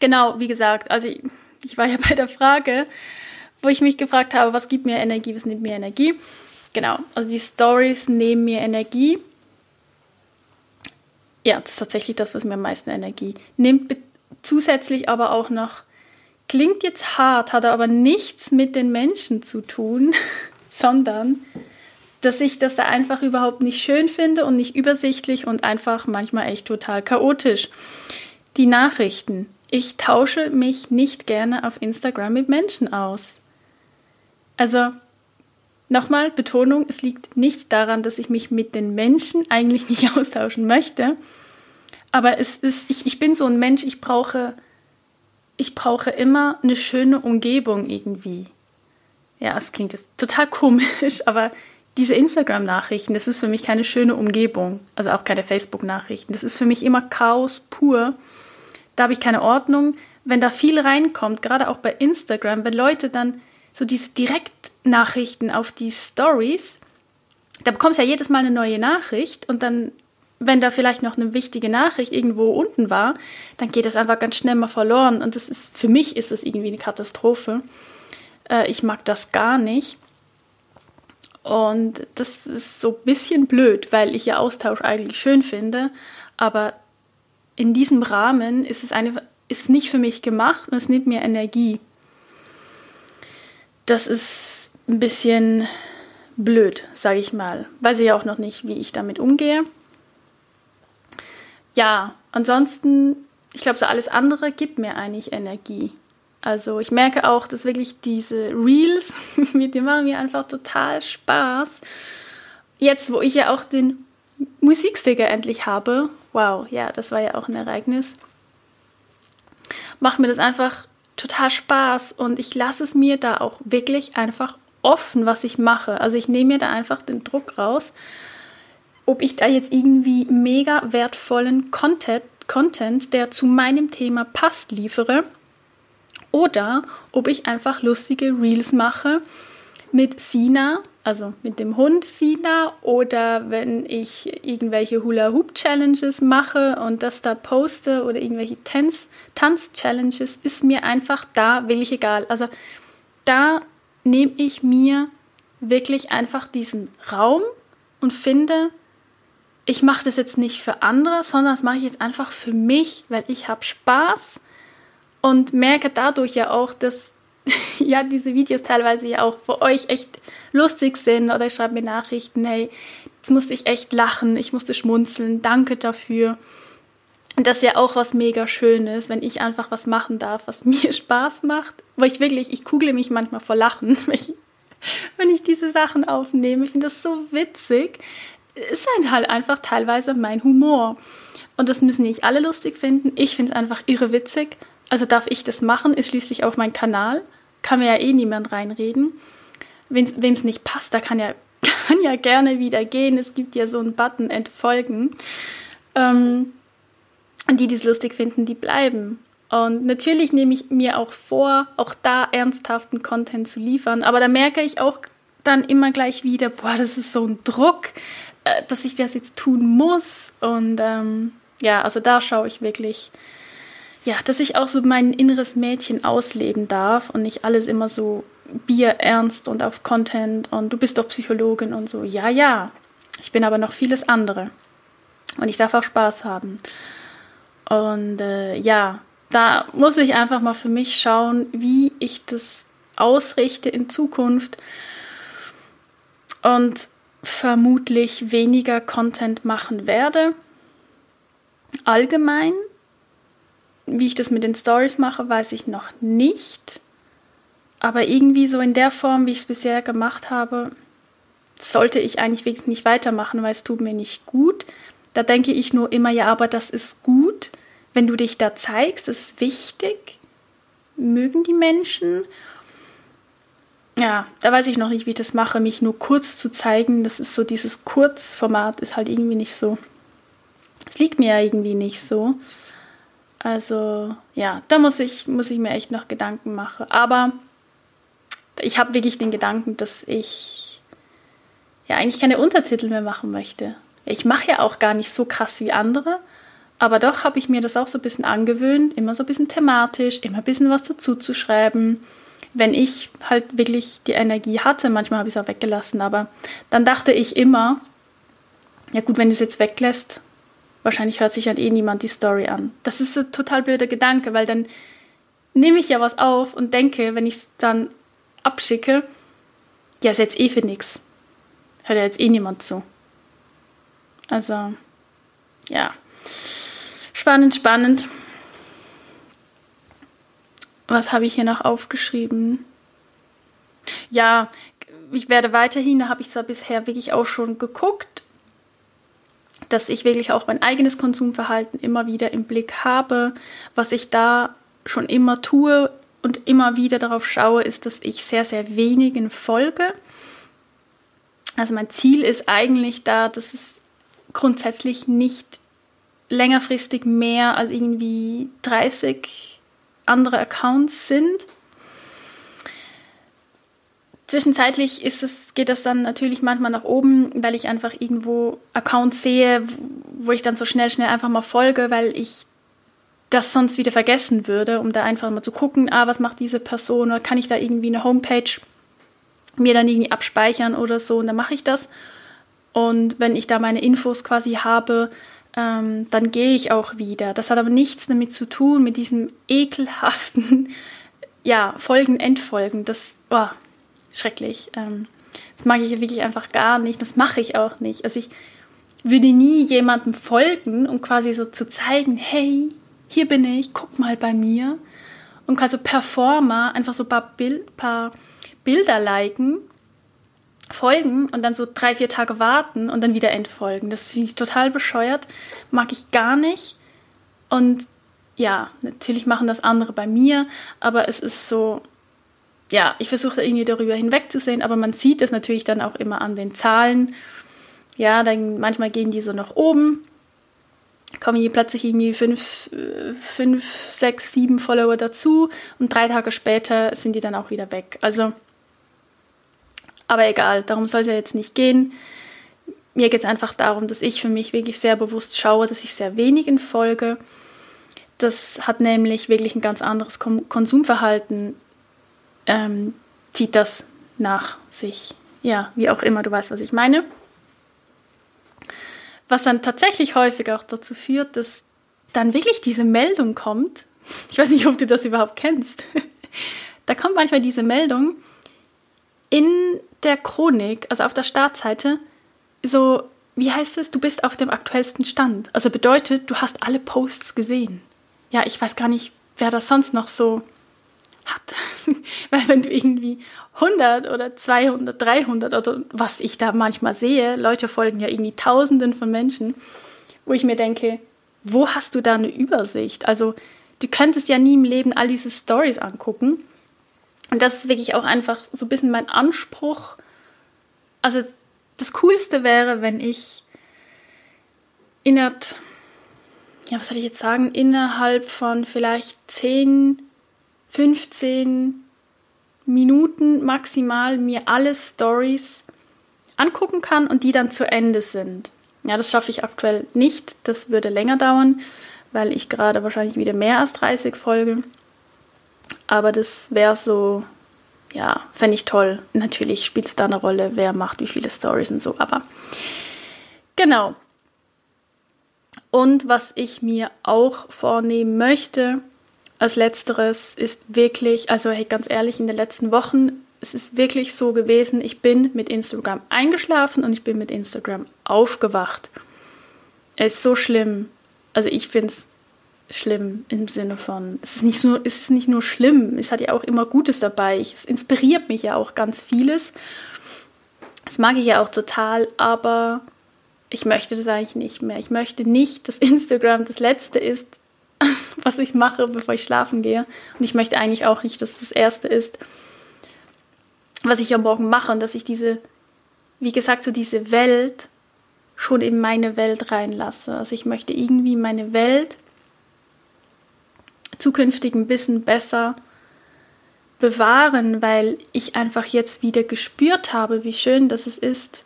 Genau, wie gesagt, also ich, ich war ja bei der Frage, wo ich mich gefragt habe, was gibt mir Energie, was nimmt mir Energie? Genau, also die Stories nehmen mir Energie. Ja, das ist tatsächlich das, was mir am meisten Energie nimmt zusätzlich aber auch noch, klingt jetzt hart, hat aber nichts mit den Menschen zu tun, sondern dass ich das da einfach überhaupt nicht schön finde und nicht übersichtlich und einfach manchmal echt total chaotisch. Die Nachrichten. Ich tausche mich nicht gerne auf Instagram mit Menschen aus. Also nochmal Betonung, es liegt nicht daran, dass ich mich mit den Menschen eigentlich nicht austauschen möchte, aber es ist, ich, ich bin so ein Mensch, ich brauche, ich brauche immer eine schöne Umgebung irgendwie. Ja, es klingt jetzt total komisch, aber diese Instagram-Nachrichten, das ist für mich keine schöne Umgebung. Also auch keine Facebook-Nachrichten. Das ist für mich immer Chaos pur. Da habe ich keine Ordnung. Wenn da viel reinkommt, gerade auch bei Instagram, wenn Leute dann so diese Direktnachrichten auf die Stories, da bekommst du ja jedes Mal eine neue Nachricht und dann wenn da vielleicht noch eine wichtige Nachricht irgendwo unten war, dann geht das einfach ganz schnell mal verloren. Und das ist, für mich ist das irgendwie eine Katastrophe. Äh, ich mag das gar nicht. Und das ist so ein bisschen blöd, weil ich ja Austausch eigentlich schön finde. Aber in diesem Rahmen ist es eine, ist nicht für mich gemacht und es nimmt mir Energie. Das ist ein bisschen blöd, sage ich mal. Weiß ich auch noch nicht, wie ich damit umgehe ja, ansonsten, ich glaube, so alles andere gibt mir eigentlich Energie. Also ich merke auch, dass wirklich diese Reels, die machen mir einfach total Spaß. Jetzt, wo ich ja auch den Musiksticker endlich habe, wow, ja, das war ja auch ein Ereignis, macht mir das einfach total Spaß und ich lasse es mir da auch wirklich einfach offen, was ich mache. Also ich nehme mir da einfach den Druck raus ob ich da jetzt irgendwie mega wertvollen Content, Content, der zu meinem Thema passt, liefere oder ob ich einfach lustige Reels mache mit Sina, also mit dem Hund Sina oder wenn ich irgendwelche Hula Hoop Challenges mache und das da poste oder irgendwelche Tanz, Tanz Challenges, ist mir einfach da wirklich egal. Also da nehme ich mir wirklich einfach diesen Raum und finde, ich mache das jetzt nicht für andere, sondern das mache ich jetzt einfach für mich, weil ich habe Spaß und merke dadurch ja auch, dass ja diese Videos teilweise ja auch für euch echt lustig sind oder ich schreibe mir Nachrichten, hey, jetzt musste ich echt lachen, ich musste schmunzeln, danke dafür. Und das ist ja auch was mega Schönes, wenn ich einfach was machen darf, was mir Spaß macht. Wo ich wirklich, ich kugle mich manchmal vor Lachen, wenn ich, wenn ich diese Sachen aufnehme. Ich finde das so witzig ist halt einfach teilweise mein Humor. Und das müssen nicht alle lustig finden. Ich finde es einfach irre witzig. Also darf ich das machen, ist schließlich auf mein Kanal. Kann mir ja eh niemand reinreden. Wem es nicht passt, da kann ja, kann ja gerne wieder gehen. Es gibt ja so einen Button entfolgen. Ähm, die, die es lustig finden, die bleiben. Und natürlich nehme ich mir auch vor, auch da ernsthaften Content zu liefern. Aber da merke ich auch dann immer gleich wieder, boah, das ist so ein Druck, äh, dass ich das jetzt tun muss. Und ähm, ja, also da schaue ich wirklich, ja, dass ich auch so mein inneres Mädchen ausleben darf und nicht alles immer so bierernst und auf Content und du bist doch Psychologin und so. Ja, ja, ich bin aber noch vieles andere. Und ich darf auch Spaß haben. Und äh, ja, da muss ich einfach mal für mich schauen, wie ich das ausrichte in Zukunft. Und vermutlich weniger Content machen werde. Allgemein. Wie ich das mit den Stories mache, weiß ich noch nicht. Aber irgendwie so in der Form, wie ich es bisher gemacht habe, sollte ich eigentlich wirklich nicht weitermachen, weil es tut mir nicht gut. Da denke ich nur immer, ja, aber das ist gut, wenn du dich da zeigst, das ist wichtig. Mögen die Menschen. Ja, da weiß ich noch nicht, wie ich das mache, mich nur kurz zu zeigen. Das ist so, dieses Kurzformat ist halt irgendwie nicht so. Es liegt mir ja irgendwie nicht so. Also, ja, da muss ich, muss ich mir echt noch Gedanken machen. Aber ich habe wirklich den Gedanken, dass ich ja eigentlich keine Untertitel mehr machen möchte. Ich mache ja auch gar nicht so krass wie andere, aber doch habe ich mir das auch so ein bisschen angewöhnt, immer so ein bisschen thematisch, immer ein bisschen was dazu zu schreiben. Wenn ich halt wirklich die Energie hatte, manchmal habe ich es auch weggelassen, aber dann dachte ich immer, ja gut, wenn du es jetzt weglässt, wahrscheinlich hört sich dann eh niemand die Story an. Das ist ein total blöder Gedanke, weil dann nehme ich ja was auf und denke, wenn ich es dann abschicke, ja, ist jetzt eh für nichts. Hört ja jetzt eh niemand zu. Also, ja. Spannend, spannend. Was habe ich hier noch aufgeschrieben? Ja, ich werde weiterhin, da habe ich zwar bisher wirklich auch schon geguckt, dass ich wirklich auch mein eigenes Konsumverhalten immer wieder im Blick habe. Was ich da schon immer tue und immer wieder darauf schaue, ist, dass ich sehr, sehr wenigen folge. Also mein Ziel ist eigentlich da, dass es grundsätzlich nicht längerfristig mehr als irgendwie 30 andere Accounts sind. Zwischenzeitlich ist es, geht das dann natürlich manchmal nach oben, weil ich einfach irgendwo Accounts sehe, wo ich dann so schnell, schnell einfach mal folge, weil ich das sonst wieder vergessen würde, um da einfach mal zu gucken, ah, was macht diese Person oder kann ich da irgendwie eine Homepage mir dann irgendwie abspeichern oder so und dann mache ich das. Und wenn ich da meine Infos quasi habe, ähm, dann gehe ich auch wieder. Das hat aber nichts damit zu tun, mit diesem ekelhaften, ja, Folgen, Endfolgen. Das, oh, schrecklich. Ähm, das mag ich wirklich einfach gar nicht. Das mache ich auch nicht. Also ich würde nie jemandem folgen, um quasi so zu zeigen, hey, hier bin ich, guck mal bei mir. Und quasi Performer einfach so ein paar, Bild, paar Bilder liken folgen und dann so drei, vier Tage warten und dann wieder entfolgen. Das finde ich total bescheuert, mag ich gar nicht. Und ja, natürlich machen das andere bei mir, aber es ist so, ja, ich versuche da irgendwie darüber hinwegzusehen, aber man sieht es natürlich dann auch immer an den Zahlen. Ja, dann manchmal gehen die so nach oben, kommen hier plötzlich irgendwie fünf, fünf, sechs, sieben Follower dazu und drei Tage später sind die dann auch wieder weg. Also aber egal, darum soll es ja jetzt nicht gehen. Mir geht es einfach darum, dass ich für mich wirklich sehr bewusst schaue, dass ich sehr wenigen folge. Das hat nämlich wirklich ein ganz anderes Konsumverhalten, ähm, zieht das nach sich. Ja, wie auch immer, du weißt, was ich meine. Was dann tatsächlich häufig auch dazu führt, dass dann wirklich diese Meldung kommt. Ich weiß nicht, ob du das überhaupt kennst. Da kommt manchmal diese Meldung, in der Chronik, also auf der Startseite, so, wie heißt es, du bist auf dem aktuellsten Stand. Also bedeutet, du hast alle Posts gesehen. Ja, ich weiß gar nicht, wer das sonst noch so hat. Weil wenn du irgendwie 100 oder 200, 300 oder was ich da manchmal sehe, Leute folgen ja irgendwie Tausenden von Menschen, wo ich mir denke, wo hast du da eine Übersicht? Also du könntest ja nie im Leben all diese Stories angucken und das ist wirklich auch einfach so ein bisschen mein Anspruch. Also das Coolste wäre, wenn ich innerhalb, ja, was soll ich jetzt sagen, innerhalb von vielleicht 10, 15 Minuten maximal mir alle Stories angucken kann und die dann zu Ende sind. Ja, das schaffe ich aktuell nicht. Das würde länger dauern, weil ich gerade wahrscheinlich wieder mehr als 30 folge. Aber das wäre so, ja, fände ich toll. Natürlich spielt es da eine Rolle, wer macht wie viele Stories und so. Aber genau. Und was ich mir auch vornehmen möchte, als letzteres ist wirklich, also hey, ganz ehrlich, in den letzten Wochen, es ist wirklich so gewesen, ich bin mit Instagram eingeschlafen und ich bin mit Instagram aufgewacht. Es ist so schlimm. Also ich finde es schlimm im Sinne von, es ist, nicht nur, es ist nicht nur schlimm, es hat ja auch immer Gutes dabei. es inspiriert mich ja auch ganz vieles. Das mag ich ja auch total, aber ich möchte das eigentlich nicht mehr. Ich möchte nicht, dass Instagram das Letzte ist, was ich mache, bevor ich schlafen gehe. Und ich möchte eigentlich auch nicht, dass das Erste ist, was ich am Morgen mache und dass ich diese, wie gesagt, so diese Welt schon in meine Welt reinlasse. Also ich möchte irgendwie meine Welt zukünftig ein bisschen besser bewahren, weil ich einfach jetzt wieder gespürt habe, wie schön das ist,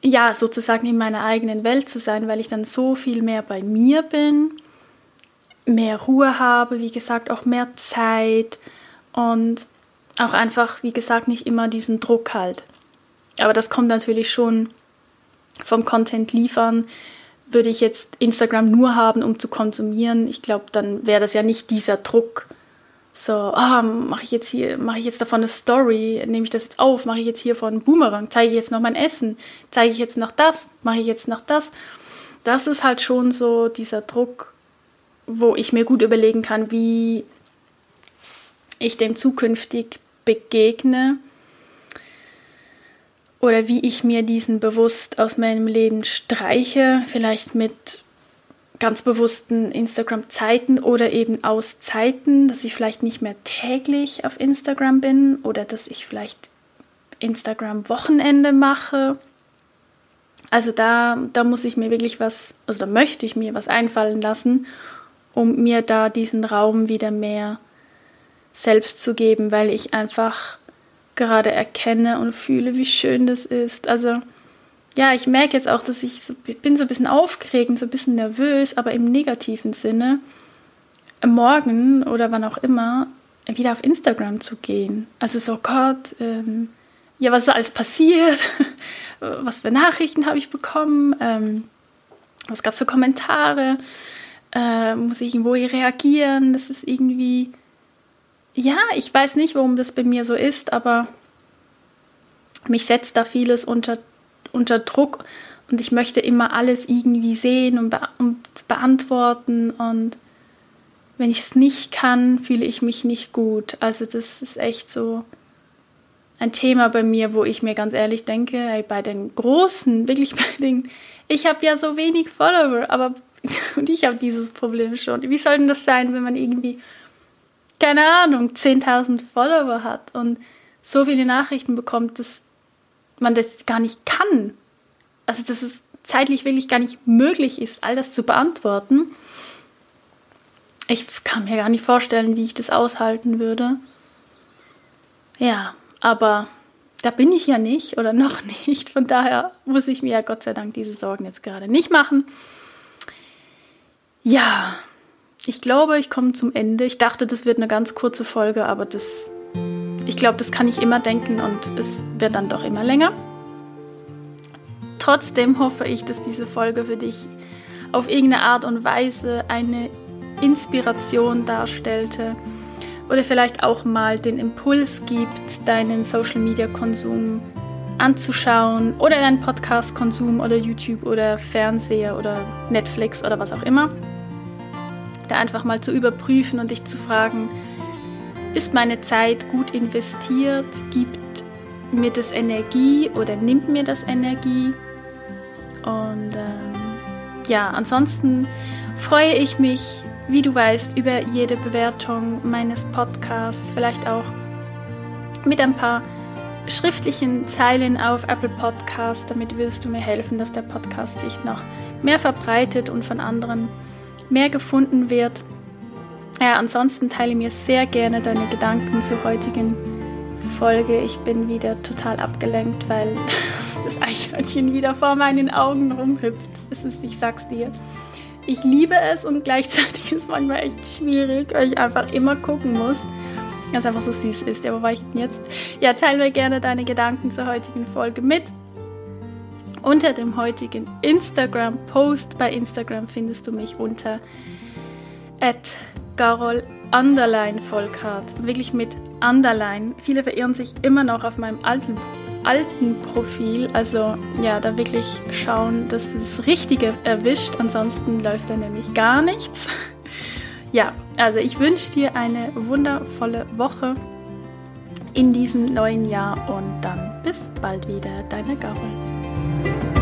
ja, sozusagen in meiner eigenen Welt zu sein, weil ich dann so viel mehr bei mir bin, mehr Ruhe habe, wie gesagt, auch mehr Zeit und auch einfach, wie gesagt, nicht immer diesen Druck halt. Aber das kommt natürlich schon vom Content liefern, würde ich jetzt Instagram nur haben, um zu konsumieren, ich glaube, dann wäre das ja nicht dieser Druck. So, oh, mache ich jetzt hier, mache ich jetzt davon eine Story, nehme ich das jetzt auf, mache ich jetzt hier von Boomerang, zeige ich jetzt noch mein Essen, zeige ich jetzt noch das, mache ich jetzt noch das. Das ist halt schon so dieser Druck, wo ich mir gut überlegen kann, wie ich dem zukünftig begegne oder wie ich mir diesen bewusst aus meinem Leben streiche, vielleicht mit ganz bewussten Instagram-Zeiten oder eben aus Zeiten, dass ich vielleicht nicht mehr täglich auf Instagram bin oder dass ich vielleicht Instagram-Wochenende mache. Also da, da muss ich mir wirklich was, also da möchte ich mir was einfallen lassen, um mir da diesen Raum wieder mehr selbst zu geben, weil ich einfach gerade erkenne und fühle, wie schön das ist. Also ja, ich merke jetzt auch, dass ich, so, bin so ein bisschen aufgeregt, so ein bisschen nervös, aber im negativen Sinne, morgen oder wann auch immer wieder auf Instagram zu gehen. Also so, Gott, ähm, ja, was ist alles passiert? was für Nachrichten habe ich bekommen? Ähm, was gab es für Kommentare? Äh, muss ich irgendwo reagieren? Das ist irgendwie ja, ich weiß nicht, warum das bei mir so ist, aber mich setzt da vieles unter, unter Druck und ich möchte immer alles irgendwie sehen und, be und beantworten und wenn ich es nicht kann, fühle ich mich nicht gut. Also das ist echt so ein Thema bei mir, wo ich mir ganz ehrlich denke, ey, bei den Großen, wirklich bei den, ich habe ja so wenig Follower, aber und ich habe dieses Problem schon. Wie soll denn das sein, wenn man irgendwie keine Ahnung, 10.000 Follower hat und so viele Nachrichten bekommt, dass man das gar nicht kann. Also, dass es zeitlich wirklich gar nicht möglich ist, all das zu beantworten. Ich kann mir gar nicht vorstellen, wie ich das aushalten würde. Ja, aber da bin ich ja nicht oder noch nicht. Von daher muss ich mir ja Gott sei Dank diese Sorgen jetzt gerade nicht machen. Ja, ich glaube, ich komme zum Ende. Ich dachte, das wird eine ganz kurze Folge, aber das, ich glaube, das kann ich immer denken und es wird dann doch immer länger. Trotzdem hoffe ich, dass diese Folge für dich auf irgendeine Art und Weise eine Inspiration darstellte oder vielleicht auch mal den Impuls gibt, deinen Social-Media-Konsum anzuschauen oder deinen Podcast-Konsum oder YouTube oder Fernseher oder Netflix oder was auch immer da einfach mal zu überprüfen und dich zu fragen, ist meine Zeit gut investiert? Gibt mir das Energie oder nimmt mir das Energie? Und ähm, ja, ansonsten freue ich mich, wie du weißt, über jede Bewertung meines Podcasts, vielleicht auch mit ein paar schriftlichen Zeilen auf Apple Podcast. Damit wirst du mir helfen, dass der Podcast sich noch mehr verbreitet und von anderen mehr gefunden wird. Ja, ansonsten teile mir sehr gerne deine Gedanken zur heutigen Folge. Ich bin wieder total abgelenkt, weil das Eichhörnchen wieder vor meinen Augen rumhüpft. Es ist, ich sag's dir. Ich liebe es und gleichzeitig ist es manchmal echt schwierig, weil ich einfach immer gucken muss, dass es einfach so süß ist. Ja, wo war ich denn jetzt? Ja, teile mir gerne deine Gedanken zur heutigen Folge mit. Unter dem heutigen Instagram-Post bei Instagram findest du mich unter Carol Underline Volkart. Wirklich mit Underline. Viele verirren sich immer noch auf meinem alten, alten Profil. Also ja, da wirklich schauen, dass das Richtige erwischt. Ansonsten läuft da nämlich gar nichts. Ja, also ich wünsche dir eine wundervolle Woche in diesem neuen Jahr und dann bis bald wieder, deine Carol.